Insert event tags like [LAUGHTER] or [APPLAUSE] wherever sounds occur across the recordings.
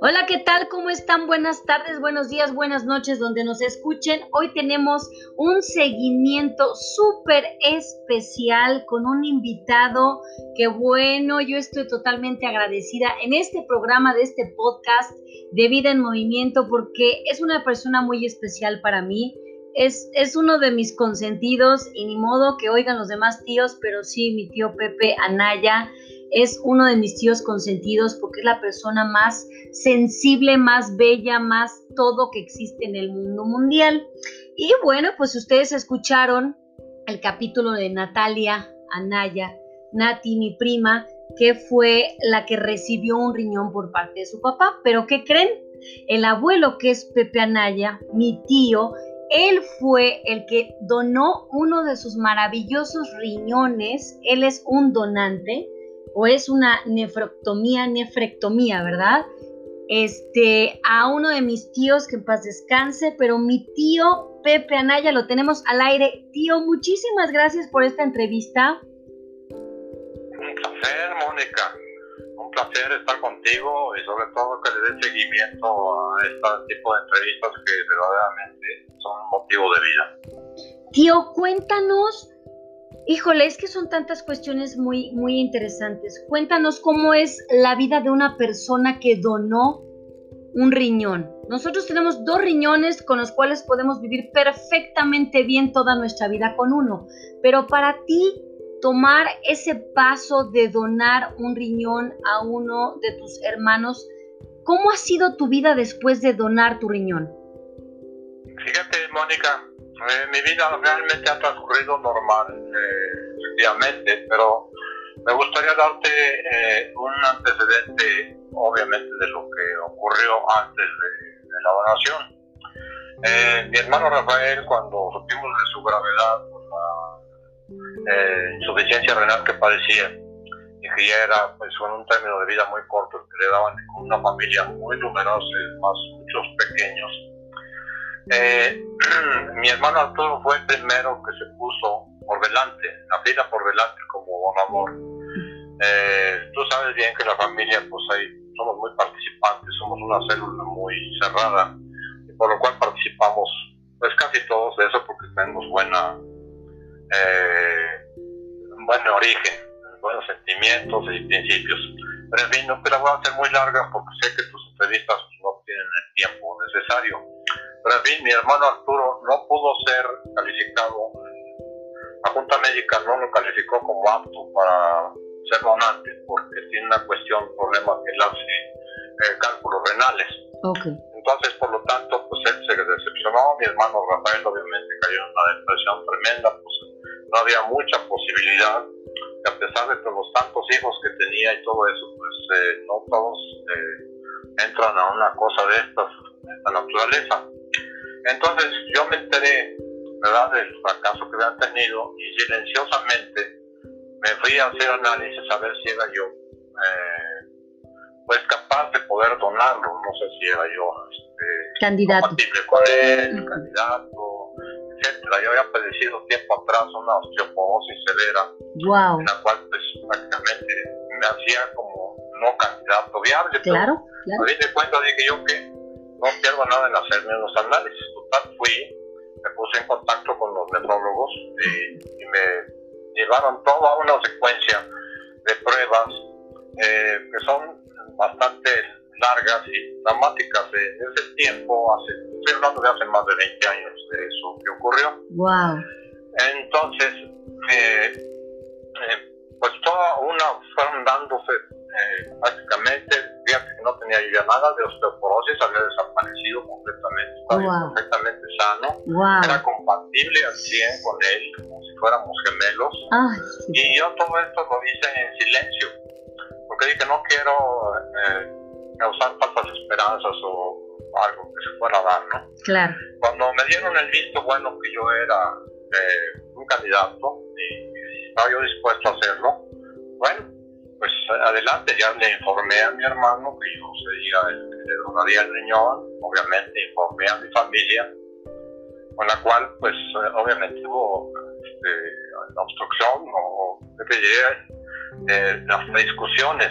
Hola, ¿qué tal? ¿Cómo están? Buenas tardes, buenos días, buenas noches, donde nos escuchen. Hoy tenemos un seguimiento súper especial con un invitado que bueno, yo estoy totalmente agradecida en este programa de este podcast de Vida en Movimiento porque es una persona muy especial para mí. Es, es, uno de mis consentidos y ni modo que oigan los demás tíos, pero sí, mi tío Pepe Anaya es uno de mis tíos consentidos porque es la persona más sensible, más bella, más todo que existe en el mundo mundial. Y bueno, pues ustedes escucharon el capítulo de Natalia Anaya, Nati, mi prima, que fue la que recibió un riñón por parte de su papá. Pero ¿qué creen? El abuelo, que es Pepe Anaya, mi tío, él fue el que donó uno de sus maravillosos riñones. Él es un donante o es una nefrectomía, nefrectomía, ¿verdad? Este, a uno de mis tíos que en paz descanse, pero mi tío Pepe Anaya lo tenemos al aire. Tío, muchísimas gracias por esta entrevista. Un placer, Mónica. Un placer estar contigo y sobre todo que le dé seguimiento a este tipo de entrevistas que verdaderamente son motivo de vida. Tío, cuéntanos Híjole, es que son tantas cuestiones muy, muy interesantes. Cuéntanos cómo es la vida de una persona que donó un riñón. Nosotros tenemos dos riñones con los cuales podemos vivir perfectamente bien toda nuestra vida con uno. Pero para ti, tomar ese paso de donar un riñón a uno de tus hermanos, ¿cómo ha sido tu vida después de donar tu riñón? Fíjate, Mónica, eh, mi vida realmente ha transcurrido normal, eh, pero me gustaría darte eh, un antecedente, obviamente, de lo que ocurrió antes de, la donación. mi hermano Rafael, cuando supimos de su gravedad por la insuficiencia renal que padecía, y que ya era pues, un término de vida muy corto, que le daban con una familia muy numerosa, más muchos pequeños, eh, [CLEARS THROAT] mi hermano Arturo fue el primero que se puso por delante, la fila por delante como donador. Eh, tú sabes bien que la familia, pues ahí somos muy participantes, somos una célula muy cerrada, y por lo cual participamos, pues casi todos de eso porque tenemos buena, eh, buen origen, buenos sentimientos y principios. Pero en fin, no te la voy a hacer muy larga porque sé que tus entrevistas no tienen el tiempo necesario. Pero en fin, mi hermano Arturo no pudo ser calificado, la Junta Médica no lo calificó como apto para ser donante porque tiene una cuestión, problema que hace eh, cálculos renales. Entonces, por lo tanto, pues él se decepcionó, mi hermano Rafael obviamente cayó en una depresión tremenda, pues no había mucha posibilidad, y a pesar de que los tantos hijos que tenía y todo eso, pues eh, no todos eh, entran a una cosa de estas, de esta naturaleza. Entonces yo me enteré, ¿verdad?, del fracaso que había tenido y silenciosamente me fui a hacer análisis a ver si era yo, eh, pues capaz de poder donarlo, no sé si era yo este, candidato. compatible con él, candidato, etcétera. Yo había padecido tiempo atrás una osteoporosis severa, wow. en la cual pues prácticamente me hacía como no candidato viable. Claro, claro. A fin de cuentas dije yo que no pierdo nada en hacerme los análisis. Total, fui, me puse en contacto con los nefrólogos y, me llevaron toda una secuencia de pruebas eh, que son bastante largas y dramáticas. En ese tiempo, hace, estoy hablando de hace más de 20 años de eso que ocurrió. Wow. Entonces, eh, eh, pues toda una fueron dándose prácticamente fíjate que no tenía ya nada de osteoporosis, había desaparecido completamente, estaba completamente sano, era compatible al 100 con él, como si fuéramos gemelos. Y yo todo esto lo hice en silencio, porque dije, no quiero eh, causar falsas esperanzas o algo que se fuera a dar, ¿no? Claro. Cuando me dieron el visto bueno que yo era eh, un candidato y estaba yo dispuesto a hacerlo, adelante, ya le informé a mi hermano que yo sería el que le donaría el riñón, obviamente informé a mi familia, con la cual pues obviamente hubo este, obstrucción o que eh, las discusiones,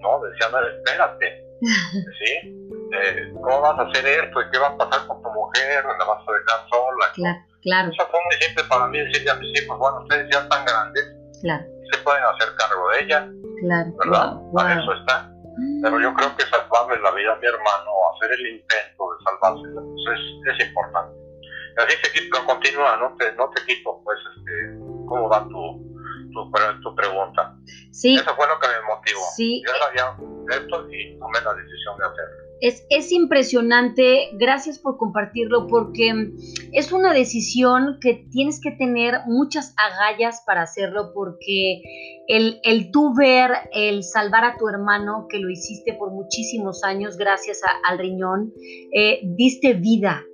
¿no? Decían, espérate, [LAUGHS] ¿sí? Eh, ¿Cómo vas a hacer esto? ¿Y qué va a pasar con tu mujer? ¿La vas a dejar sola? Claro, claro. Eso fue muy simple para mí decirle a mis hijos, bueno, ustedes ya están grandes, claro. Se pueden hacer cargo de ella, claro. ¿verdad? Para eso está. Pero yo creo que salvarle la vida a mi hermano, hacer el intento de salvársela, pues es, es importante. Así se pero continúa, no te, no te quito, pues, este, cómo va tu, tu, tu pregunta. Sí. Eso fue lo que me motivó. Sí. Yo sabía esto y tomé la decisión de hacerlo. Es, es, impresionante, gracias por compartirlo, porque es una decisión que tienes que tener muchas agallas para hacerlo, porque el, el tú ver, el salvar a tu hermano, que lo hiciste por muchísimos años gracias al riñón, eh, diste vida.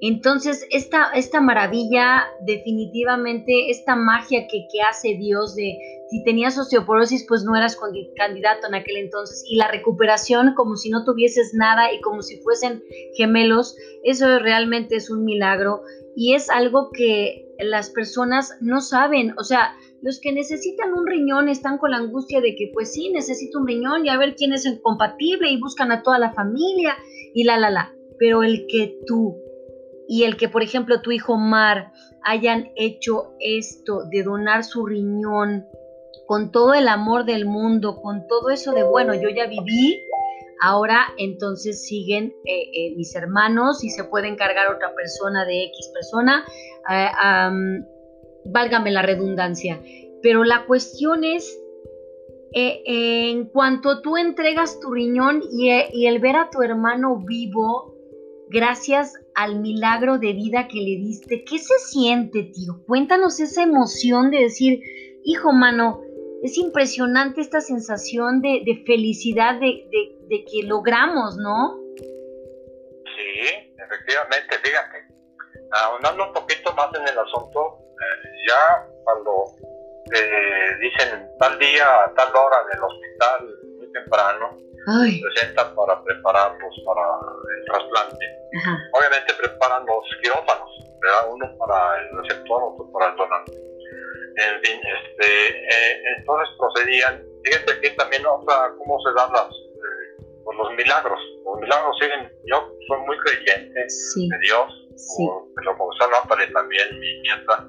Entonces, esta, esta maravilla, definitivamente, esta magia que, que hace Dios de, si tenías osteoporosis, pues no eras candidato en aquel entonces. Y la recuperación como si no tuvieses nada y como si fuesen gemelos, eso realmente es un milagro y es algo que las personas no saben. O sea, los que necesitan un riñón están con la angustia de que pues sí, necesito un riñón y a ver quién es compatible y buscan a toda la familia y la, la, la. Pero el que tú y el que, por ejemplo, tu hijo Mar hayan hecho esto de donar su riñón con todo el amor del mundo, con todo eso de, bueno, yo ya viví, ahora entonces siguen eh, eh, mis hermanos y se puede encargar otra persona de X persona, eh, válgame la redundancia. Pero la cuestión es, en cuanto tú entregas tu riñón y, y el ver a tu hermano vivo, gracias al milagro de vida que le diste, ¿qué se siente, tío? Cuéntanos esa emoción de decir, hijo, mano, es impresionante esta sensación de, felicidad de, que logramos, ¿no? Sí, efectivamente, fíjate. Ahondando un poquito más en el asunto, eh, ya cuando eh, dicen tal día, tal hora en el hospital, muy temprano, Ay. presentan para prepararlos para el trasplante. Ajá. Obviamente preparan los quirófanos, uno para el receptor, otro para el donante en fin, este, eh, entonces procedían, fíjense aquí también otra, cómo se dan las, eh, pues los milagros, los milagros siguen, yo soy muy creyente de Dios, sí. de lo confesó Nápoles también, mi nieta,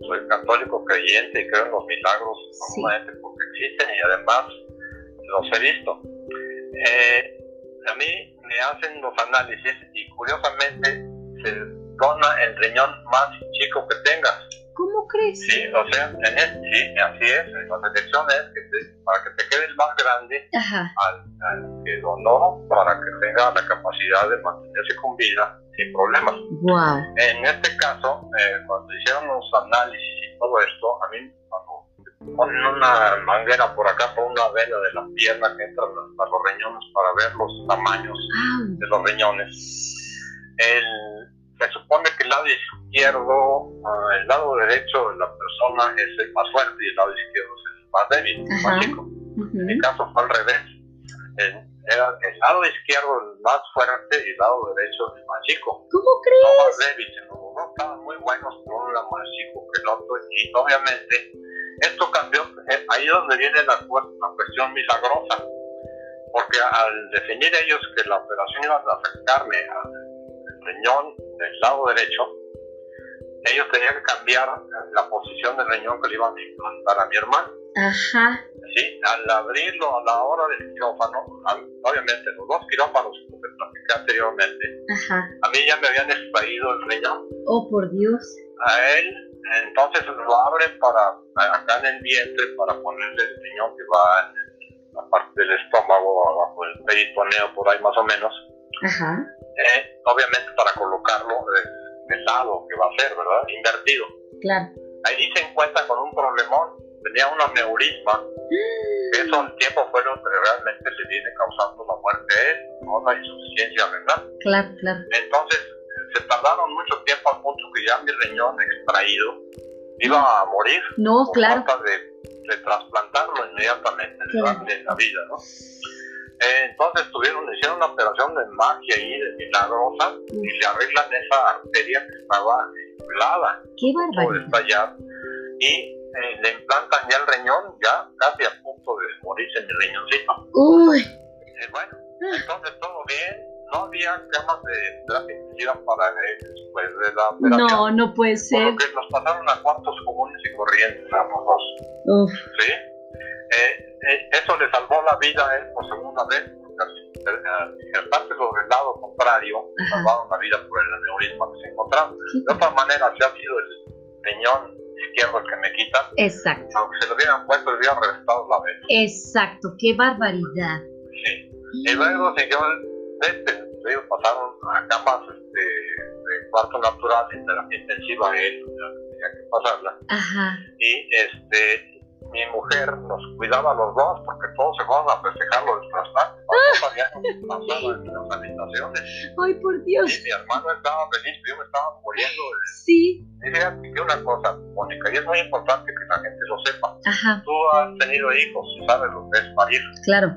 soy católico creyente y creo en los milagros, sí. porque existen y además los he visto. Eh, a mí me hacen los análisis y curiosamente se dona el riñón más chico que tengas ¿Cómo crees? Sí, o sea, en el, sí, así es. La selección es que te, para que te quede el más grande al, al, que donó para que tenga la capacidad de mantenerse con vida sin problemas. Wow. En este caso, eh, cuando hicieron los análisis y todo esto, a mí cuando ponen una manguera por acá, por una vena de la pierna que entra a los riñones para ver los tamaños ah. de los riñones, el se supone que el lado izquierdo, uh, el lado derecho de la persona es el más fuerte y el lado izquierdo es el más débil, el más chico. En mi caso fue al revés. El, era el lado izquierdo el más fuerte y el lado derecho el más chico. ¿Cómo crees? No más débil, sino estaban muy buenos, pero uno era más chico que el otro. Y obviamente esto cambió, eh, ahí es donde viene la, la cuestión milagrosa. Porque al definir ellos que la operación iba a afectarme al riñón del lado derecho, ellos tenían que cambiar la posición del riñón que le iban a implantar a mi hermano. Ajá. Sí, al abrirlo a la hora del quirófano, obviamente los dos quirófanos que platicé anteriormente, Ajá. a mí ya me habían extraído el riñón. Oh, por Dios. A él, entonces lo abren para, acá en el vientre, para ponerle el riñón que va en la parte del estómago, abajo del peritoneo, por ahí más o menos. Ajá. Eh, obviamente para colocarlo del lado que va a ser, ¿verdad? Invertido. Claro. Ahí se encuentra con un problemón, tenía un aneurisma. Eso al tiempo fue lo que realmente le viene causando la muerte a él, ¿no? la insuficiencia renal. Claro, claro. Entonces, se tardaron mucho tiempo al punto que ya mi riñón extraído iba a morir. No, por claro. Falta de, de trasplantarlo inmediatamente, claro. de la vida, ¿no? Eh, entonces tuvieron, hicieron una operación de magia ahí, de milagrosa, y le arreglan esa arteria que estaba inflada. ¡Qué barbaridad! Y eh, le implantan ya el riñón, ya casi a hice mi riñoncito. Uy. Y bueno, entonces todo bien, no había camas de terapia intensiva para él después de la operación. No, no puede ser. Porque nos pasaron a cuartos comunes y corrientes a los dos. Uf. ¿Sí? Eh, eh, eso le salvó la vida a él por segunda vez, porque al injertarse del lado contrario, Ajá. salvaron la vida por el aneurisma que se encontraba. Sí. De otra manera, si ha sido el riñón izquierdo el que me quitan, Exacto, aunque se lo hubieran puesto, le hubieran reventado la vena. exacto. Qué barbaridad. Sí. Y luego siguió el este, ellos pasaron a camas este, de cuarto natural en terapia intensiva él, tenía que pasarla. Ajá. Y este, mi mujer nos cuidaba a los dos porque todos se fueron a festejar los trasplantes. No sabíamos en las habitaciones. Ay, por Y Dios. mi hermano estaba feliz, yo me estaba muriendo. de- Sí. Y que una cosa, Mónica, y es muy importante que la gente lo sepa. Ajá. Tú has tenido hijos y sabes lo que es parir. Claro.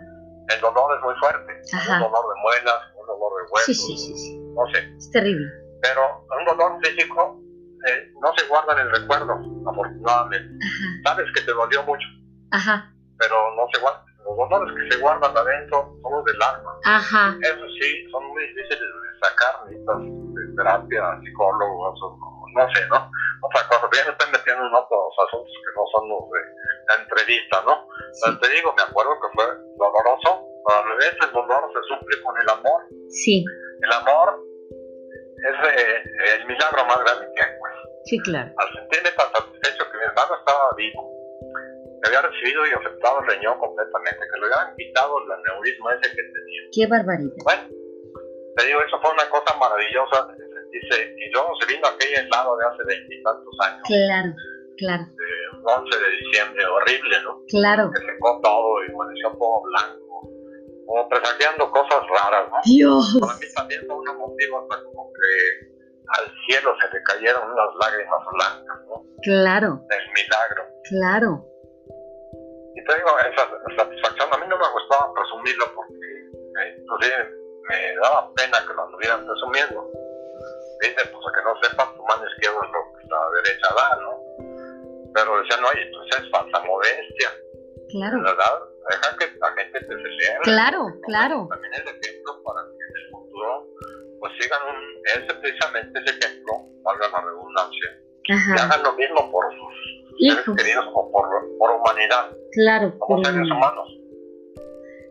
El dolor es muy fuerte. Ajá. Un dolor de muelas, un dolor de huesos, Sí, sí, sí, sí. no sé. Es terrible. Pero un dolor físico eh, no se guarda en el recuerdo, afortunadamente. Ajá. Sabes que te dolió mucho, Ajá. pero no se guarda. Los dolores que se guardan adentro son los del alma. Ajá. Eso sí, son muy difíciles de sacar, necesitas de terapia, psicólogos, o no sé, ¿no? Cosa, pero ya me estoy metiendo en otros asuntos que no son los de la entrevista, ¿no? Pero te digo, me acuerdo que fue doloroso, veces el dolor se suple con el amor. Sí. El amor es eh, el milagro más grande que hay, pues. Sí, claro. Al sentirme tan satisfecho que mi hermano estaba vivo, que había recibido y aceptado el riñón completamente, que le habían quitado el aneurisma ese que tenía. Qué barbaridad. Bueno, te digo, eso fue una cosa maravillosa. Dice, y luego se vino aquel helado de hace veintitantos años, Claro, claro, el 11 de diciembre, horrible, ¿no? claro. Que secó todo y amaneció todo blanco, como presagiando cosas raras, ¿no? Dios. Para mí también fue un motivo hasta como que al cielo se le cayeron unas lágrimas blancas, ¿no? Claro, El milagro. claro. Y te digo, esa satisfacción, a mí no me gustaba presumirlo porque eh, inclusive me daba pena que lo anduvieran presumiendo. Viste, pues a que no sepan, tu mano izquierda es lo que la derecha da, ¿no? Pero decían, oye, pues es falsa modestia, Claro, ¿verdad? Deja que la gente te celebre. claro, claro. También el ejemplo para que en el futuro pues sigan un, ese precisamente ese ejemplo, valga la redundancia, Ajá. hagan lo mismo por sus seres queridos o por, por humanidad, Claro. como por- seres humanos.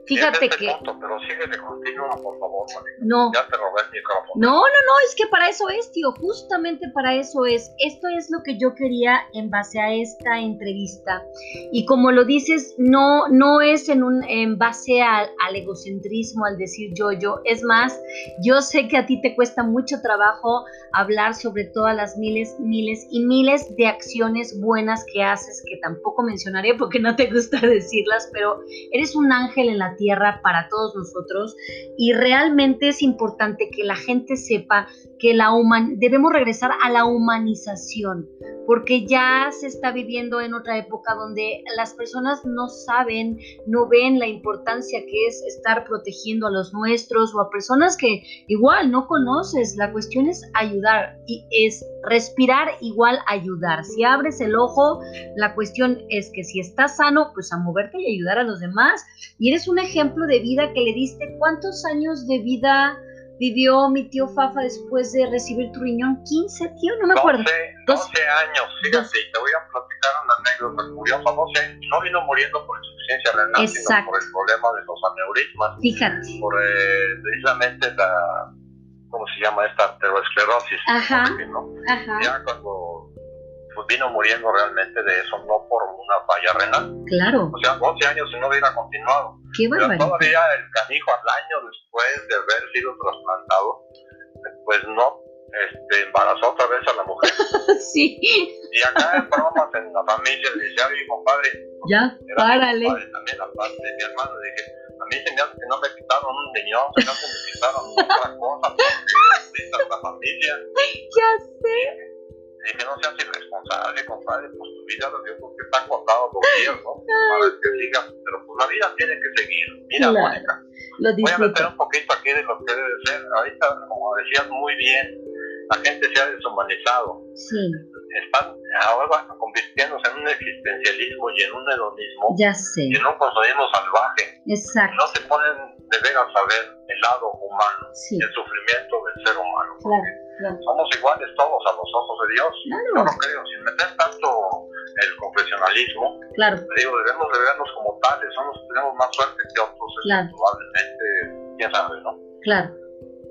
Fíjate Ese es el que punto, pero sigue de continuo, por favor, Mónica. no. Ya te robé el micrófono. No, no, no, es que para eso es, tío, justamente para eso es. Esto es lo que yo quería en base a esta entrevista. Y como lo dices, no, no es en, un, en base al, al egocentrismo, al decir yo, yo. Es más, yo sé que a ti te cuesta mucho trabajo hablar sobre todas las miles, miles y miles de acciones buenas que haces, que tampoco mencionaré porque no te gusta [LAUGHS] decirlas, pero eres un ángel en tierra para todos nosotros y realmente es importante que la gente sepa que la human debemos regresar a la humanización porque ya se está viviendo en otra época donde las personas no saben, no ven la importancia que es estar protegiendo a los nuestros o a personas que igual no conoces. La cuestión es ayudar y es respirar igual ayudar. Si abres el ojo, la cuestión es que si estás sano, pues a moverte y ayudar a los demás. Y eres un ejemplo de vida que le diste. ¿Cuántos años de vida vivió mi tío Fafa después de recibir tu riñón? 15, tío, no me acuerdo. 12, 12 años, fíjate, y te voy a platicar una anécdota curiosa. 12 años, no vino muriendo por insuficiencia renal, sino Exacto. por el problema de los aneurismas, Fíjate. por eh, precisamente la, ¿cómo se llama esta? Arteriosclerosis. Ajá. ¿no? Ajá. Ya cuando pues, vino muriendo realmente de eso, no por una falla renal. Claro. O sea, 12 años y no hubiera continuado. Qué Pero barbaridad. todavía el canijo al año después de haber sido trasplantado, pues no este, embarazó otra vez a la mujer. [LAUGHS] Sí. Y acá en bromas en la familia le decía, oye, compadre, Ya, párale. compadre también, aparte de mi hermano, dije, a mí se me hace que no me quitaron un riñón, se me hace que me quitaron otra cosa, la familia. Ya sé. Le dije, no seas irresponsable, compadre, pues tu vida, yo creo que están contados los días, ¿no? Para que sigas, pero pues la vida tiene que seguir. Mira, Claro. Mónica, voy a meter un poquito aquí de lo que debe ser. Ahorita, como decías muy bien, la gente se ha deshumanizado. Sí. Están ahora convirtiéndose en un existencialismo y en un hedonismo ya sé. y en un consumismo salvaje. Exacto. No se ponen de veras a ver el lado humano, el sufrimiento del ser humano. Claro, Somos iguales todos a los ojos de Dios. Yo no creo, sin meter tanto el confesionalismo, claro. digo, debemos de vernos como tales, somos, tenemos más suerte que otros, claro. probablemente, quién sabe, ¿no? Claro.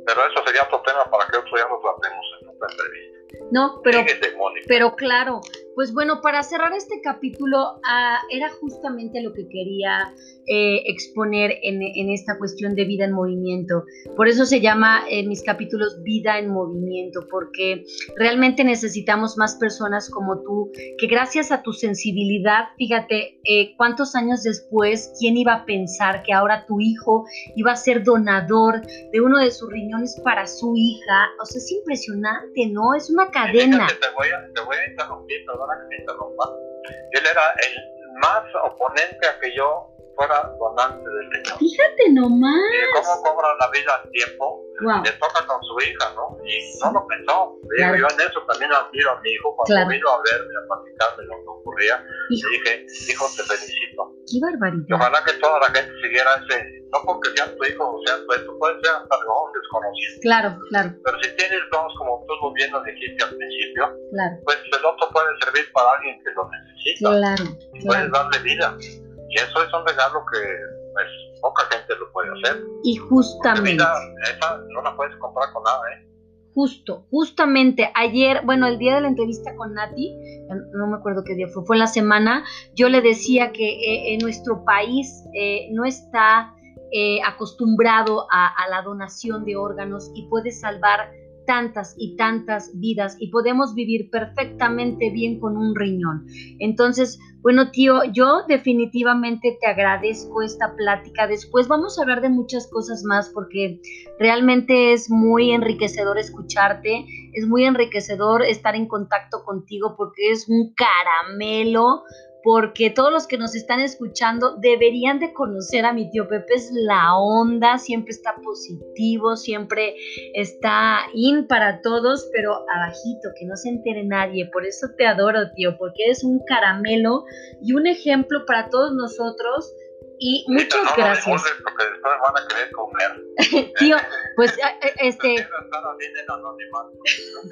Pero eso sería otro tema para que otro día lo tratemos en otra entrevista. No, pero, pero claro, pues bueno, para cerrar este capítulo, ah, era justamente lo que quería eh, exponer en, esta cuestión de vida en movimiento. Por eso se llama en mis capítulos Vida en Movimiento, porque realmente necesitamos más personas como tú, que gracias a tu sensibilidad, fíjate, eh, cuántos años después, ¿quién iba a pensar que ahora tu hijo iba a ser donador de uno de sus riñones para su hija? O sea, es impresionante, ¿no? Es una cadena. te, voy a, te voy a interrumpir, perdona que me interrumpa. Él era el más oponente a que yo fuera donante del riñón. Fíjate nomás. Y cómo cobra la vida al tiempo, le toca con su hija, ¿no? Y no lo pensó. Yo en eso también admiro a mi hijo cuando vino a verme, a platicarme lo que ocurría. Y dije, hijo, te felicito. Qué barbaridad. Y ojalá que toda la gente siguiera ese no porque sea tu hijo o sea tu esto, puede ser hasta algo desconocido. Claro, claro. Pero si tienes dos, como tú muy bien lo dijiste al principio, claro. pues el otro puede servir para alguien que lo necesita. Claro. Y puedes darle vida. Y eso es un regalo que pues, poca gente lo puede hacer. Y justamente. Vida, esa no la puedes comprar con nada, ¿eh? Justo, justamente ayer, bueno, el día de la entrevista con Nati, no me acuerdo qué día fue, fue en la semana, yo le decía que eh, en nuestro país eh, no está eh, acostumbrado a, la donación de órganos y puede salvar tantas y tantas vidas y podemos vivir perfectamente bien con un riñón. Entonces, bueno, tío, yo definitivamente te agradezco esta plática. Después vamos a hablar de muchas cosas más porque realmente es muy enriquecedor escucharte, es muy enriquecedor estar en contacto contigo porque es un caramelo porque todos los que nos están escuchando deberían de conocer a mi tío Pepe, es la onda, siempre está positivo, siempre está in para todos, pero abajito, que no se entere nadie, por eso te adoro, tío, porque eres un caramelo y un ejemplo para todos nosotros. Y muchas no gracias. porque después van a querer comer. [LAUGHS] tío, pues eh, eh, [LAUGHS] este... Estar bien en anonimato,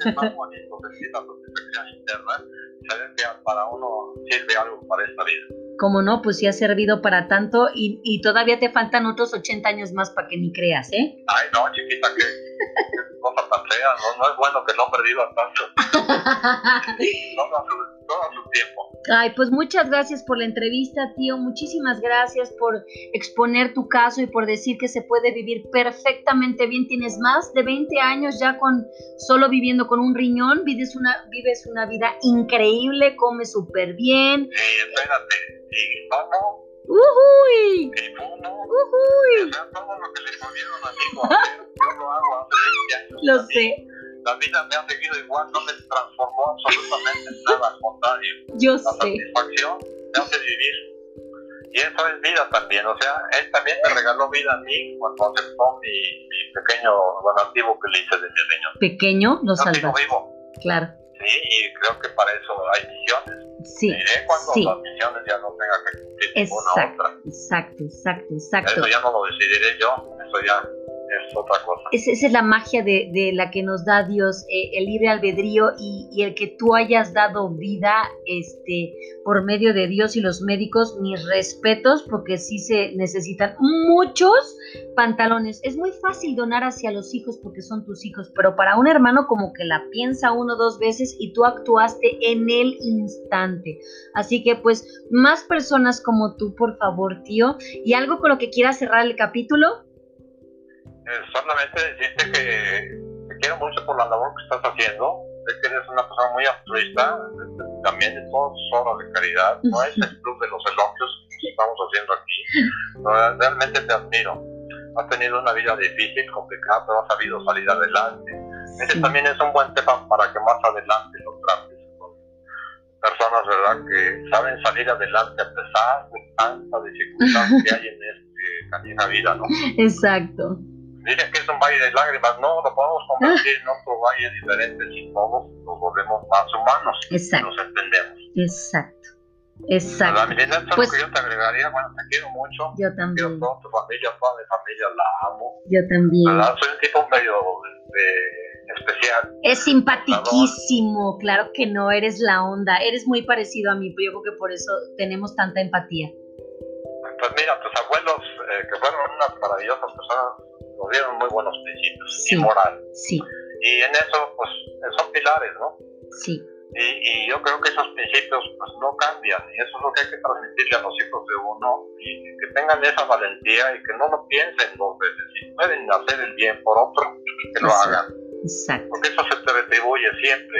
es más bonito, la protección interna saber que para uno sirve algo para esta vida. Como no, pues sí ha servido para tanto y, y, todavía te faltan otros 80 años más para que ni creas, ¿eh? Ay, no, chiquita, que, [LAUGHS] cosa tan fea, no, no es bueno que no perdido tanto. [LAUGHS] no, no, todo su tiempo. Ay, pues muchas gracias por la entrevista, tío. Muchísimas gracias por exponer tu caso y por decir que se puede vivir perfectamente bien. Tienes más de 20 años ya con solo viviendo con un riñón. Vives una, vives una vida increíble, comes súper bien. Sí, espérate. Y. Ujuy. Y fumo. Sea, todo lo que le volvieron a mí, yo lo hago hace 20 años. Lo sé la vida me ha seguido igual, no me transformó absolutamente en nada, al contrario. Yo la sé. satisfacción me hace vivir. Y eso es vida también, o sea, él también me regaló vida a mí cuando aceptó mi, mi pequeño donativo que le hice de mi riñón. ¿Pequeño? Lo salva. vivo. Claro. Sí, y creo que para eso hay misiones. Sí. Diré cuando las misiones ya no tenga que cumplir ninguna otra. Exacto, exacto, exacto. Eso ya no lo decidiré yo, eso ya es esa es la magia de, la que nos da Dios, eh, el libre albedrío y, el que tú hayas dado vida este, por medio de Dios y los médicos. Mis respetos, porque sí se necesitan muchos pantalones. Es muy fácil donar hacia los hijos porque son tus hijos, pero para un hermano como que la piensa uno dos veces y tú actuaste en el instante. Así que pues más personas como tú, por favor, tío. Y algo con lo que quieras cerrar el capítulo. Eh, solamente decirte que te quiero mucho por la labor que estás haciendo. Sé que eres una persona muy altruista, también de todas sus obras de caridad. No es el club de los elogios que estamos haciendo aquí. realmente te admiro. Has tenido una vida difícil, complicada, pero has sabido salir adelante. Ese también es un buen tema para que más adelante lo trates con personas, ¿verdad?, que saben salir adelante a pesar de tanta dificultad que hay en esta canija vida, ¿no? Exacto. Dicen que es un valle de lágrimas, no, lo podemos convertir en otro valle diferente si todos nos volvemos más humanos. Exacto. Nos entendemos. Exacto. Exacto. Mirineta es Pues- que yo te agregaría, bueno, te quiero mucho. Yo Quiero también. toda tu familia, toda mi familia, la amo. Yo también. ¿Verdad? Soy un tipo medio este, especial. Es simpatiquísimo, claro que no, eres la onda, eres muy parecido a mí, pero yo creo que por eso tenemos tanta empatía. Pues mira, tus abuelos, eh, que fueron unas maravillosas personas, nos dieron muy buenos principios Sí. y moral. Sí, Y en eso, pues, son pilares, ¿no? sí, Y, y yo creo que esos principios pues no cambian y eso es lo que hay que transmitirle a los hijos de uno y que tengan esa valentía y que no lo piensen dos veces. Si pueden hacer el bien por otro, que lo hagan, exacto. porque eso se te retribuye siempre.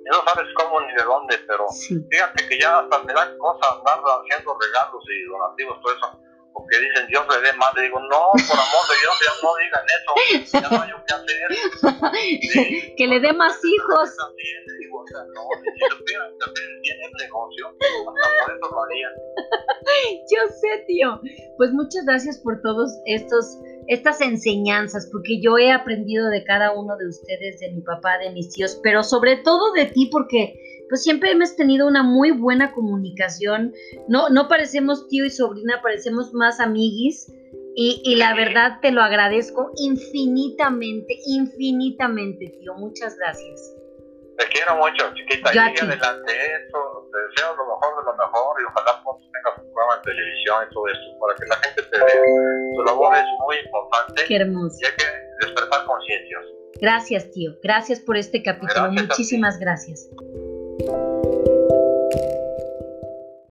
Y no sabes cómo ni de dónde, pero Sí, fíjate que ya hasta me dan cosas andar haciendo regalos y donativos, todo eso. Porque dicen Dios le dé más, le digo, no, por amor de Dios, ya no digan eso, ya no hay qué hacer. [LAUGHS] Sí. que le dé más hijos. También, le digo, o sea, no, si supieran que hacer negocio, hasta por eso lo harían. [LAUGHS] Yo sé, tío. Pues muchas gracias por todos estos estas enseñanzas, porque yo he aprendido de cada uno de ustedes, de mi papá, de mis tíos, pero sobre todo de ti, porque pues siempre hemos tenido una muy buena comunicación. No, no parecemos tío y sobrina, parecemos más amiguis. Y, y la verdad te lo agradezco infinitamente, infinitamente, tío. Muchas gracias. Te quiero mucho, chiquita, sigue adelante eso, te deseo lo mejor de lo mejor y ojalá pronto tengas un programa en televisión y todo esto, para que la gente te vea. Tu labor es muy importante Qué hermoso. y hay que despertar conciencias. Gracias, tío. Gracias por este capítulo. Gracias. Muchísimas gracias.